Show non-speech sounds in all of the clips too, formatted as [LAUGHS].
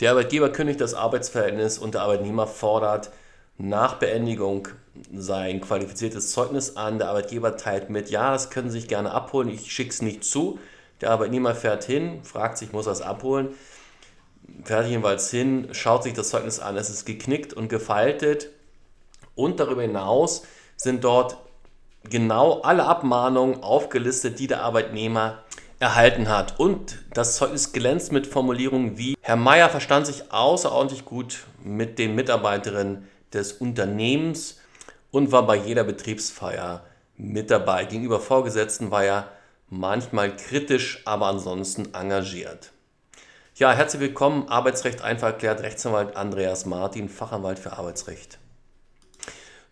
Der Arbeitgeber kündigt das Arbeitsverhältnis und der Arbeitnehmer fordert nach Beendigung sein qualifiziertes Zeugnis an. Der Arbeitgeber teilt mit, ja, das können Sie sich gerne abholen, ich schicke es nicht zu. Der Arbeitnehmer fährt hin, fragt sich, muss er es abholen, fährt jedenfalls hin, schaut sich das Zeugnis an, es ist geknickt und gefaltet. Und darüber hinaus sind dort genau alle Abmahnungen aufgelistet, die der Arbeitnehmer erhalten hat. Und das Zeugnis glänzt mit Formulierungen wie, Herr Meier verstand sich außerordentlich gut mit den Mitarbeiterinnen des Unternehmens und war bei jeder Betriebsfeier mit dabei. Gegenüber Vorgesetzten war er manchmal kritisch, aber ansonsten engagiert. Ja, herzlich willkommen, Arbeitsrecht einfach erklärt, Rechtsanwalt Andreas Martin, Fachanwalt für Arbeitsrecht.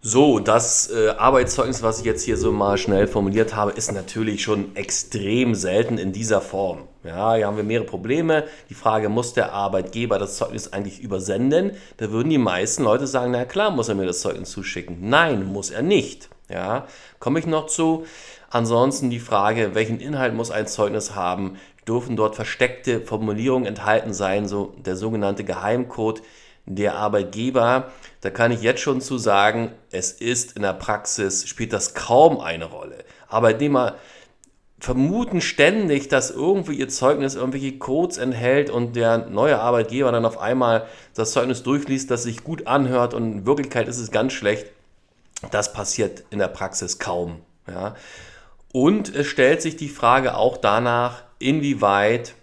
So, das äh, Arbeitszeugnis, was ich jetzt hier so mal schnell formuliert habe, ist natürlich schon extrem selten in dieser Form. Ja, hier haben wir mehrere Probleme. Die Frage, muss der Arbeitgeber das Zeugnis eigentlich übersenden? Da würden die meisten Leute sagen, na klar, muss er mir das Zeugnis zuschicken. Nein, muss er nicht. Ja, komme ich noch zu. Ansonsten die Frage, welchen Inhalt muss ein Zeugnis haben? Dürfen dort versteckte Formulierungen enthalten sein, so der sogenannte Geheimcode der Arbeitgeber, da kann ich jetzt schon zu sagen, es ist in der Praxis, spielt das kaum eine Rolle. Arbeitnehmer vermuten ständig, dass irgendwie ihr Zeugnis irgendwelche Codes enthält und der neue Arbeitgeber dann auf einmal das Zeugnis durchliest, das sich gut anhört und in Wirklichkeit ist es ganz schlecht. Das passiert in der Praxis kaum. Ja. Und es stellt sich die Frage auch danach, inwieweit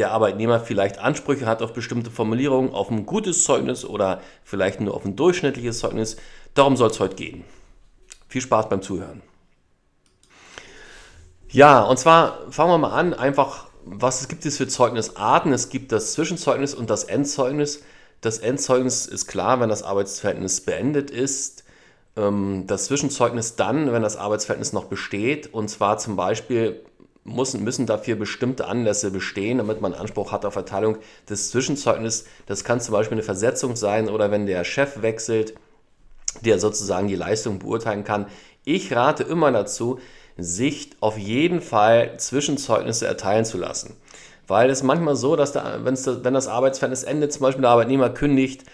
der Arbeitnehmer vielleicht Ansprüche hat auf bestimmte Formulierungen, auf ein gutes Zeugnis oder vielleicht nur auf ein durchschnittliches Zeugnis. Darum soll es heute gehen. Viel Spaß beim Zuhören. Ja, und zwar fangen wir mal an, einfach, was gibt es für Zeugnisarten? Es gibt das Zwischenzeugnis und das Endzeugnis. Das Endzeugnis ist klar, wenn das Arbeitsverhältnis beendet ist. Ähm, das Zwischenzeugnis dann, wenn das Arbeitsverhältnis noch besteht. Und zwar zum Beispiel muss, müssen dafür bestimmte Anlässe bestehen, damit man Anspruch hat auf Erteilung des Zwischenzeugnisses. Das kann zum Beispiel eine Versetzung sein oder wenn der Chef wechselt, der sozusagen die Leistung beurteilen kann. Ich rate immer dazu, sich auf jeden Fall Zwischenzeugnisse erteilen zu lassen. Weil es manchmal so, dass da, das, wenn das Arbeitsverhältnis endet, zum Beispiel der Arbeitnehmer kündigt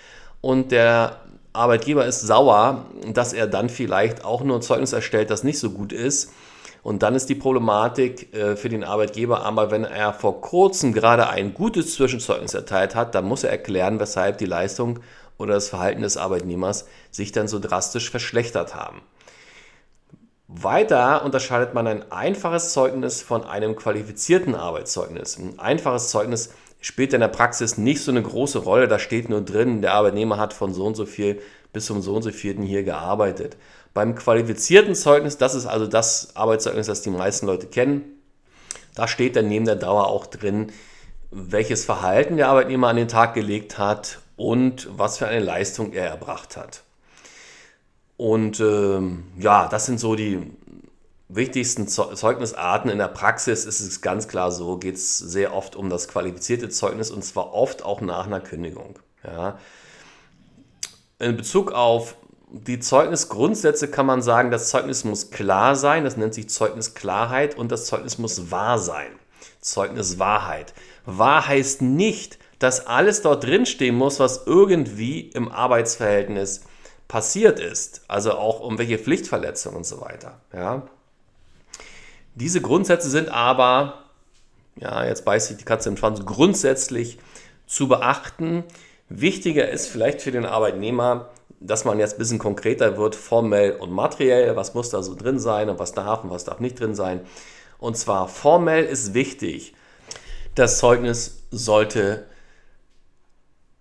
und der Arbeitgeber ist sauer, dass er dann vielleicht auch nur ein Zeugnis erstellt, das nicht so gut ist und dann ist die Problematik äh, für den Arbeitgeber aber, wenn er vor kurzem gerade ein gutes Zwischenzeugnis erteilt hat, dann muss er erklären, weshalb die Leistung oder das Verhalten des Arbeitnehmers sich dann so drastisch verschlechtert haben. Weiter unterscheidet man ein einfaches Zeugnis von einem qualifizierten Arbeitszeugnis. Ein einfaches Zeugnis spielt in der Praxis nicht so eine große Rolle. Da steht nur drin, der Arbeitnehmer hat von so und so viel bis zum so und so vierten hier gearbeitet. Beim qualifizierten Zeugnis, das ist also das Arbeitszeugnis, das die meisten Leute kennen, da steht dann neben der Dauer auch drin, welches Verhalten der Arbeitnehmer an den Tag gelegt hat und was für eine Leistung er erbracht hat. Und ähm, ja, das sind so die wichtigsten Zeugnisarten. In der Praxis ist es ganz klar so, geht es sehr oft um das qualifizierte Zeugnis und zwar oft auch nach einer Kündigung. Ja. In Bezug auf die Zeugnisgrundsätze kann man sagen, das Zeugnis muss klar sein, das nennt sich Zeugnisklarheit und das Zeugnis muss wahr sein. Zeugniswahrheit. Wahr heißt nicht, dass alles dort drinstehen muss, was irgendwie im Arbeitsverhältnis passiert ist. Also auch um welche Pflichtverletzungen und so weiter. Ja. Diese Grundsätze sind aber, ja, jetzt beißt sich die Katze im Schwanz, grundsätzlich zu beachten. Wichtiger ist vielleicht für den Arbeitnehmer, dass man jetzt ein bisschen konkreter wird, formell und materiell, was muss da so drin sein und was darf und was darf nicht drin sein. Und zwar formell ist wichtig, das Zeugnis sollte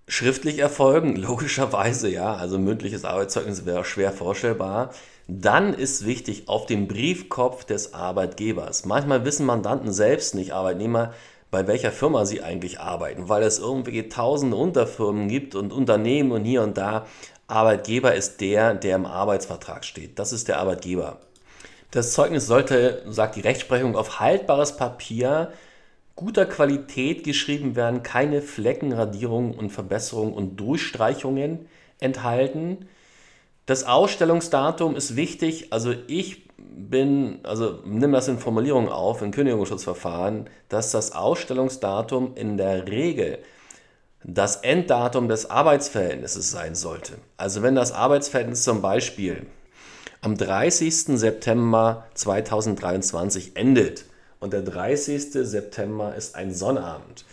schriftlich erfolgen, [LAUGHS] logischerweise, ja, also mündliches Arbeitszeugnis wäre schwer vorstellbar. Dann ist wichtig auf dem Briefkopf des Arbeitgebers. Manchmal wissen Mandanten selbst nicht, Arbeitnehmer, bei welcher Firma sie eigentlich arbeiten, weil es irgendwie tausende Unterfirmen gibt und Unternehmen und hier und da. Arbeitgeber ist der, der im Arbeitsvertrag steht. Das ist der Arbeitgeber. Das Zeugnis sollte, sagt die Rechtsprechung, auf haltbares Papier guter Qualität geschrieben werden, keine Flecken, Radierungen und Verbesserungen und Durchstreichungen enthalten. Das Ausstellungsdatum ist wichtig. Also ich bin, also nimm das in Formulierungen auf, in Kündigungsschutzverfahren, dass das Ausstellungsdatum in der Regel das Enddatum des Arbeitsverhältnisses sein sollte. Also wenn das Arbeitsverhältnis zum Beispiel am 30. September 2023 endet und der 30. September ist ein Sonnabend,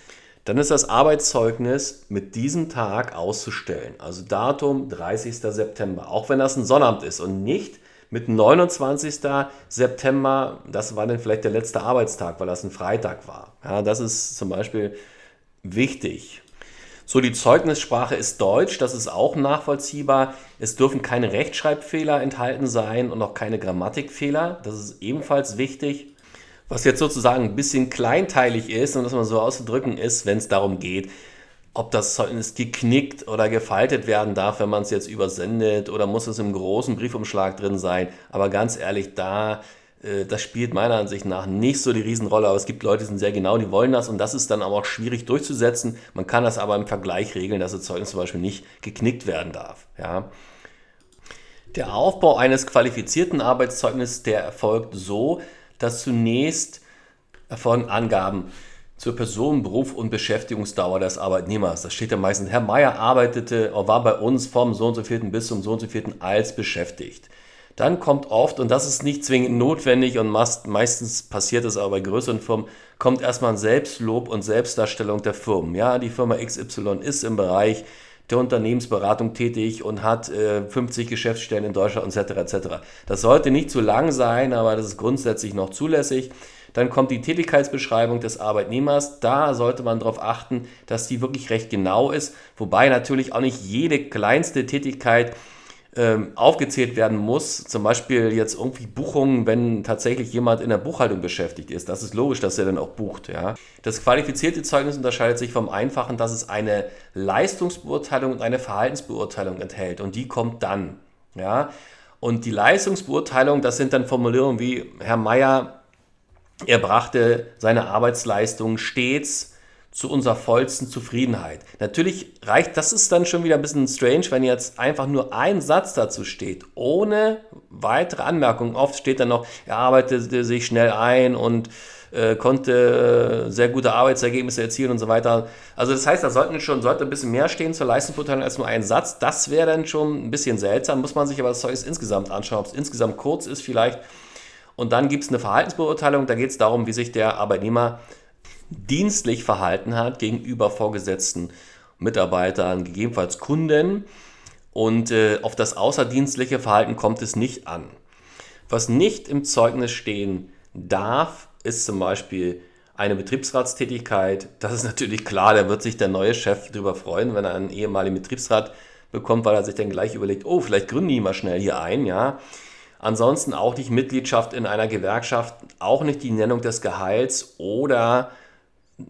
dann ist das Arbeitszeugnis mit diesem Tag auszustellen. Also Datum 30. September, auch wenn das ein Sonnabend ist und nicht mit 29. September, das war dann vielleicht der letzte Arbeitstag, weil das ein Freitag war. Ja, das ist zum Beispiel wichtig. So, die Zeugnissprache ist Deutsch, das ist auch nachvollziehbar. Es dürfen keine Rechtschreibfehler enthalten sein und auch keine Grammatikfehler. Das ist ebenfalls wichtig. Was jetzt sozusagen ein bisschen kleinteilig ist, um das mal so auszudrücken, ist, wenn es darum geht, ob das Zeugnis geknickt oder gefaltet werden darf, wenn man es jetzt übersendet, oder muss es im großen Briefumschlag drin sein. Aber ganz ehrlich, da äh, das spielt meiner Ansicht nach nicht so die Riesenrolle, aber es gibt Leute, die sind sehr genau, die wollen das und das ist dann aber auch schwierig durchzusetzen. Man kann das aber im Vergleich regeln, dass das Zeugnis zum Beispiel nicht geknickt werden darf. Ja. Der Aufbau eines qualifizierten Arbeitszeugnisses, der erfolgt so, dass zunächst erfolgen Angaben zur Person, Beruf und Beschäftigungsdauer des Arbeitnehmers. Das steht ja meistens, Herr Meier arbeitete, war bei uns vom so und so vierten bis zum so und so vierten als beschäftigt. Dann kommt oft, und das ist nicht zwingend notwendig und meistens passiert es aber bei größeren Firmen, kommt erstmal ein Selbstlob und Selbstdarstellung der Firmen. Ja, die Firma XY ist im Bereich der Unternehmensberatung tätig und hat äh, 50 Geschäftsstellen in Deutschland etc. etc. Das sollte nicht zu lang sein, aber das ist grundsätzlich noch zulässig. Dann kommt die Tätigkeitsbeschreibung des Arbeitnehmers. Da sollte man darauf achten, dass die wirklich recht genau ist, wobei natürlich auch nicht jede kleinste Tätigkeit ähm, aufgezählt werden muss. Zum Beispiel jetzt irgendwie Buchungen, wenn tatsächlich jemand in der Buchhaltung beschäftigt ist. Das ist logisch, dass er dann auch bucht. Ja. Das qualifizierte Zeugnis unterscheidet sich vom einfachen, dass es eine Leistungsbeurteilung und eine Verhaltensbeurteilung enthält. Und die kommt dann. Ja. Und die Leistungsbeurteilung, das sind dann Formulierungen wie Herr Meier, er brachte seine Arbeitsleistung stets zu unserer vollsten Zufriedenheit. Natürlich reicht, das ist dann schon wieder ein bisschen strange, wenn jetzt einfach nur ein Satz dazu steht, ohne weitere Anmerkungen. Oft steht dann noch, er arbeitete sich schnell ein und äh, konnte äh, sehr gute Arbeitsergebnisse erzielen und so weiter. Also das heißt, da sollten schon, sollte ein bisschen mehr stehen zur Leistungsbeurteilung als nur ein Satz. Das wäre dann schon ein bisschen seltsam, muss man sich aber das Zeug insgesamt anschauen, ob es insgesamt kurz ist vielleicht. Und dann gibt es eine Verhaltensbeurteilung, da geht es darum, wie sich der Arbeitnehmer dienstlich verhalten hat gegenüber vorgesetzten Mitarbeitern, gegebenenfalls Kunden. Und äh, auf das außerdienstliche Verhalten kommt es nicht an. Was nicht im Zeugnis stehen darf, ist zum Beispiel eine Betriebsratstätigkeit. Das ist natürlich klar, da wird sich der neue Chef darüber freuen, wenn er einen ehemaligen Betriebsrat bekommt, weil er sich dann gleich überlegt, oh, vielleicht gründe ich mal schnell hier ein, ja. Ansonsten auch nicht Mitgliedschaft in einer Gewerkschaft, auch nicht die Nennung des Gehalts oder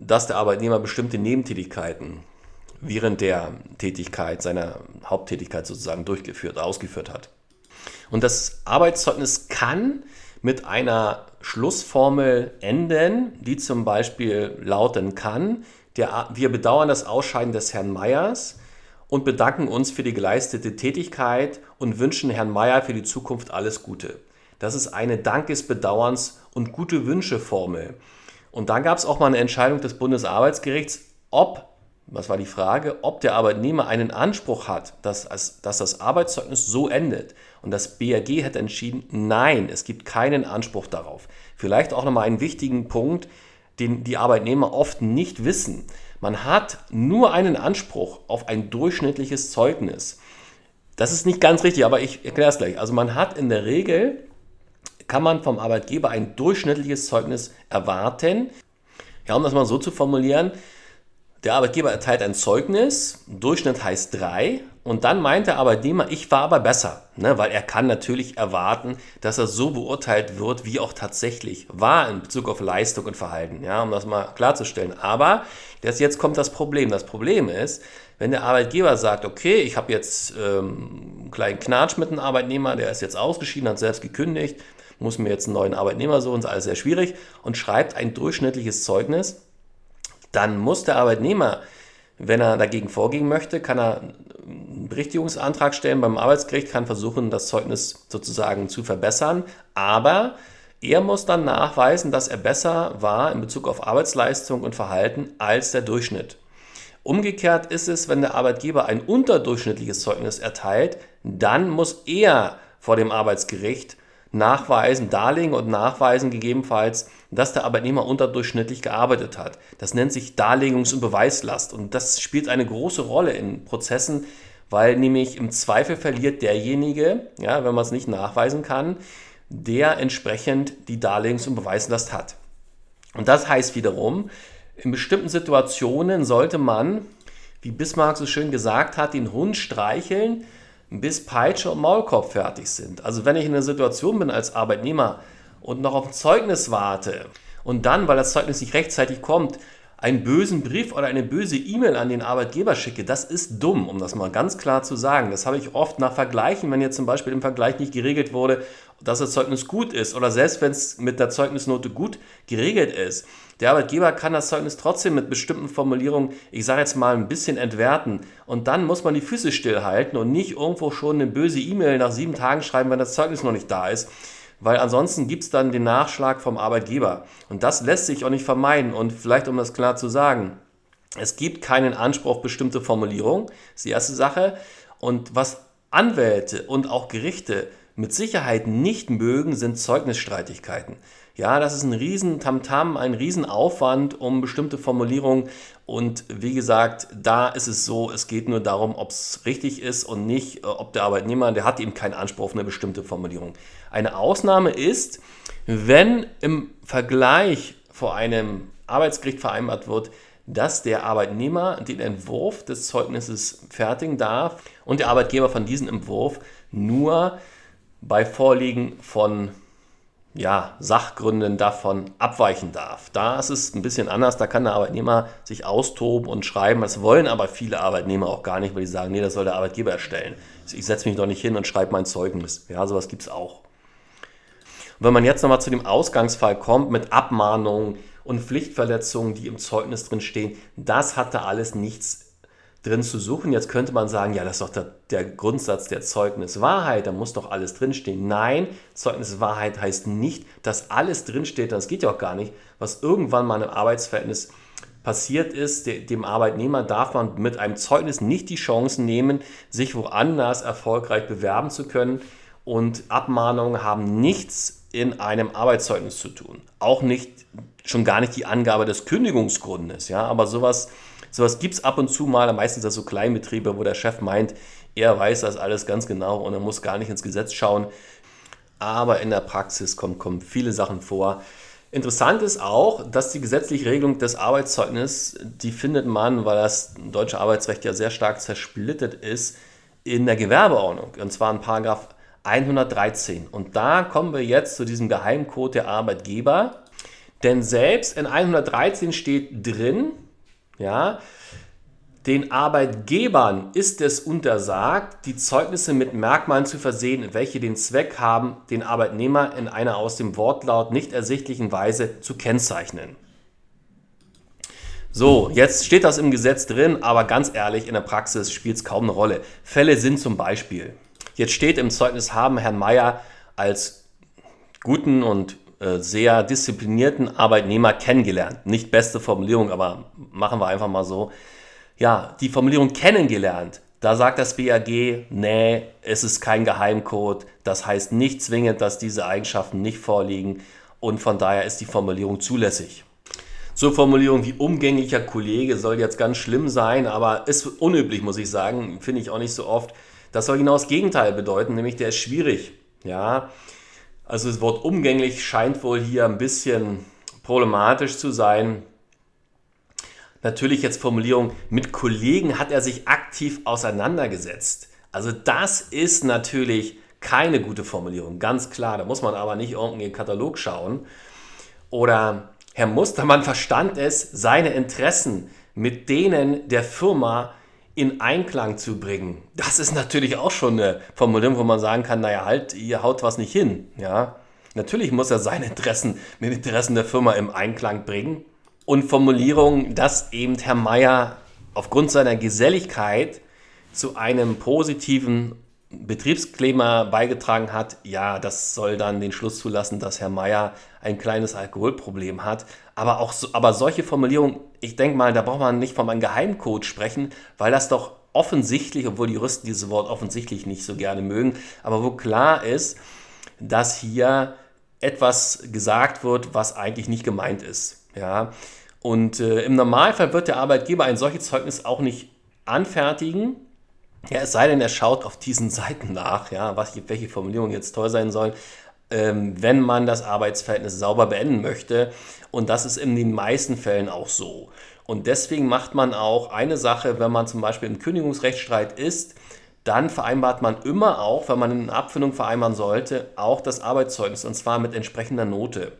dass der Arbeitnehmer bestimmte Nebentätigkeiten während der Tätigkeit, seiner Haupttätigkeit sozusagen durchgeführt, ausgeführt hat. Und das Arbeitszeugnis kann mit einer Schlussformel enden, die zum Beispiel lauten kann, der, wir bedauern das Ausscheiden des Herrn Meyers und bedanken uns für die geleistete Tätigkeit und wünschen Herrn Meyer für die Zukunft alles Gute. Das ist eine Dankes, Bedauerns und gute Wünsche Formel. Und da gab es auch mal eine Entscheidung des Bundesarbeitsgerichts, ob, was war die Frage, ob der Arbeitnehmer einen Anspruch hat, dass, dass das Arbeitszeugnis so endet. Und das BRG hat entschieden, nein, es gibt keinen Anspruch darauf. Vielleicht auch nochmal einen wichtigen Punkt, den die Arbeitnehmer oft nicht wissen. Man hat nur einen Anspruch auf ein durchschnittliches Zeugnis. Das ist nicht ganz richtig, aber ich erkläre es gleich. Also man hat in der Regel kann man vom Arbeitgeber ein durchschnittliches Zeugnis erwarten. Ja, um das mal so zu formulieren, der Arbeitgeber erteilt ein Zeugnis, Durchschnitt heißt 3, und dann meint der Arbeitnehmer, ich war aber besser, ne, weil er kann natürlich erwarten, dass er so beurteilt wird, wie auch tatsächlich war in Bezug auf Leistung und Verhalten, ja, um das mal klarzustellen. Aber das, jetzt kommt das Problem. Das Problem ist, wenn der Arbeitgeber sagt, okay, ich habe jetzt ähm, einen kleinen Knatsch mit einem Arbeitnehmer, der ist jetzt ausgeschieden, hat selbst gekündigt, muss mir jetzt einen neuen Arbeitnehmer suchen, ist alles sehr schwierig und schreibt ein durchschnittliches Zeugnis, dann muss der Arbeitnehmer, wenn er dagegen vorgehen möchte, kann er einen Berichtigungsantrag stellen beim Arbeitsgericht, kann versuchen, das Zeugnis sozusagen zu verbessern, aber er muss dann nachweisen, dass er besser war in Bezug auf Arbeitsleistung und Verhalten als der Durchschnitt. Umgekehrt ist es, wenn der Arbeitgeber ein unterdurchschnittliches Zeugnis erteilt, dann muss er vor dem Arbeitsgericht nachweisen, darlegen und nachweisen gegebenenfalls, dass der Arbeitnehmer unterdurchschnittlich gearbeitet hat. Das nennt sich Darlegungs- und Beweislast und das spielt eine große Rolle in Prozessen, weil nämlich im Zweifel verliert derjenige, ja, wenn man es nicht nachweisen kann, der entsprechend die Darlegungs- und Beweislast hat. Und das heißt wiederum, in bestimmten Situationen sollte man, wie Bismarck so schön gesagt hat, den Hund streicheln, bis Peitsche und Maulkorb fertig sind. Also wenn ich in einer Situation bin als Arbeitnehmer und noch auf ein Zeugnis warte und dann, weil das Zeugnis nicht rechtzeitig kommt, einen bösen Brief oder eine böse E-Mail an den Arbeitgeber schicke, das ist dumm, um das mal ganz klar zu sagen. Das habe ich oft nach Vergleichen, wenn jetzt zum Beispiel im Vergleich nicht geregelt wurde, dass das Zeugnis gut ist oder selbst wenn es mit der Zeugnisnote gut geregelt ist. Der Arbeitgeber kann das Zeugnis trotzdem mit bestimmten Formulierungen, ich sage jetzt mal, ein bisschen entwerten. Und dann muss man die Füße stillhalten und nicht irgendwo schon eine böse E-Mail nach sieben Tagen schreiben, wenn das Zeugnis noch nicht da ist weil ansonsten gibt es dann den Nachschlag vom Arbeitgeber. Und das lässt sich auch nicht vermeiden. Und vielleicht, um das klar zu sagen, es gibt keinen Anspruch auf bestimmte Formulierung, das ist die erste Sache. Und was Anwälte und auch Gerichte mit Sicherheit nicht mögen, sind Zeugnisstreitigkeiten. Ja, das ist ein riesen Tamtam, ein Riesenaufwand um bestimmte Formulierungen. Und wie gesagt, da ist es so, es geht nur darum, ob es richtig ist und nicht, äh, ob der Arbeitnehmer, der hat eben keinen Anspruch auf eine bestimmte Formulierung. Eine Ausnahme ist, wenn im Vergleich vor einem Arbeitsgericht vereinbart wird, dass der Arbeitnehmer den Entwurf des Zeugnisses fertigen darf und der Arbeitgeber von diesem Entwurf nur bei Vorliegen von ja, Sachgründen davon abweichen darf. Da ist es ein bisschen anders, da kann der Arbeitnehmer sich austoben und schreiben. Das wollen aber viele Arbeitnehmer auch gar nicht, weil die sagen, nee, das soll der Arbeitgeber erstellen. Ich setze mich doch nicht hin und schreibe mein Zeugnis. Ja, sowas gibt es auch. Wenn man jetzt nochmal zu dem Ausgangsfall kommt mit Abmahnungen und Pflichtverletzungen, die im Zeugnis drin stehen, das hatte alles nichts drin zu suchen. Jetzt könnte man sagen, ja, das ist doch der, der Grundsatz der Zeugniswahrheit, da muss doch alles drinstehen. Nein, Zeugniswahrheit heißt nicht, dass alles drinsteht, das geht ja auch gar nicht, was irgendwann mal im Arbeitsverhältnis passiert ist, dem Arbeitnehmer darf man mit einem Zeugnis nicht die Chance nehmen, sich woanders erfolgreich bewerben zu können. Und Abmahnungen haben nichts in einem Arbeitszeugnis zu tun. Auch nicht, schon gar nicht die Angabe des Kündigungsgrundes. Ja, aber sowas Sowas gibt es ab und zu mal, meistens das so Kleinbetriebe, wo der Chef meint, er weiß das alles ganz genau und er muss gar nicht ins Gesetz schauen. Aber in der Praxis kommen, kommen viele Sachen vor. Interessant ist auch, dass die gesetzliche Regelung des Arbeitszeugnisses, die findet man, weil das deutsche Arbeitsrecht ja sehr stark zersplittert ist, in der Gewerbeordnung. Und zwar in Paragraph 113. Und da kommen wir jetzt zu diesem Geheimcode der Arbeitgeber. Denn selbst in 113 steht drin, ja, den Arbeitgebern ist es untersagt, die Zeugnisse mit Merkmalen zu versehen, welche den Zweck haben, den Arbeitnehmer in einer aus dem Wortlaut nicht ersichtlichen Weise zu kennzeichnen. So, jetzt steht das im Gesetz drin, aber ganz ehrlich, in der Praxis spielt es kaum eine Rolle. Fälle sind zum Beispiel, jetzt steht im Zeugnis haben Herrn Meier als guten und äh, sehr disziplinierten Arbeitnehmer kennengelernt. Nicht beste Formulierung, aber machen wir einfach mal so. Ja, die Formulierung kennengelernt. Da sagt das BAG, nee, es ist kein Geheimcode. Das heißt nicht zwingend, dass diese Eigenschaften nicht vorliegen. Und von daher ist die Formulierung zulässig. So Formulierung wie umgänglicher Kollege soll jetzt ganz schlimm sein, aber ist unüblich, muss ich sagen. Finde ich auch nicht so oft. Das soll genau das Gegenteil bedeuten, nämlich der ist schwierig. Ja, also das Wort umgänglich scheint wohl hier ein bisschen problematisch zu sein. Natürlich jetzt Formulierung, mit Kollegen hat er sich aktiv auseinandergesetzt. Also das ist natürlich keine gute Formulierung, ganz klar. Da muss man aber nicht irgendeinen Katalog schauen. Oder Herr Mustermann verstand es, seine Interessen mit denen der Firma in Einklang zu bringen. Das ist natürlich auch schon eine Formulierung, wo man sagen kann, naja, halt, ihr haut was nicht hin. Ja? Natürlich muss er seine Interessen mit den Interessen der Firma im Einklang bringen. Und Formulierung, dass eben Herr Meier aufgrund seiner Geselligkeit zu einem positiven Betriebsklima beigetragen hat, ja, das soll dann den Schluss zulassen, dass Herr Meier ein kleines Alkoholproblem hat. Aber auch so, aber solche Formulierungen, ich denke mal, da braucht man nicht von einem Geheimcode sprechen, weil das doch offensichtlich, obwohl die Juristen dieses Wort offensichtlich nicht so gerne mögen, aber wo klar ist, dass hier etwas gesagt wird, was eigentlich nicht gemeint ist. Ja? Und äh, im Normalfall wird der Arbeitgeber ein solches Zeugnis auch nicht anfertigen. Ja, es sei denn, er schaut auf diesen Seiten nach, ja, was, welche Formulierungen jetzt toll sein sollen, ähm, wenn man das Arbeitsverhältnis sauber beenden möchte. Und das ist in den meisten Fällen auch so. Und deswegen macht man auch eine Sache, wenn man zum Beispiel im Kündigungsrechtsstreit ist, dann vereinbart man immer auch, wenn man eine Abfindung vereinbaren sollte, auch das Arbeitszeugnis und zwar mit entsprechender Note.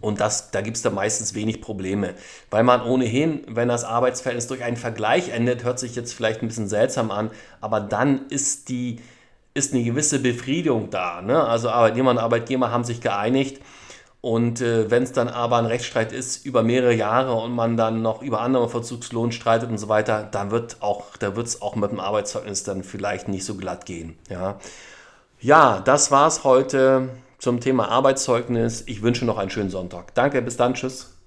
Und das, da gibt es da meistens wenig Probleme, weil man ohnehin, wenn das Arbeitsverhältnis durch einen Vergleich endet, hört sich jetzt vielleicht ein bisschen seltsam an, aber dann ist, die, ist eine gewisse Befriedigung da. Ne? Also Arbeitnehmer und Arbeitgeber haben sich geeinigt und äh, wenn es dann aber ein Rechtsstreit ist über mehrere Jahre und man dann noch über andere Verzugslohn streitet und so weiter, dann wird auch, da wird es auch mit dem Arbeitszeugnis dann vielleicht nicht so glatt gehen. Ja, ja das war's heute zum Thema Arbeitszeugnis. Ich wünsche noch einen schönen Sonntag. Danke, bis dann, tschüss.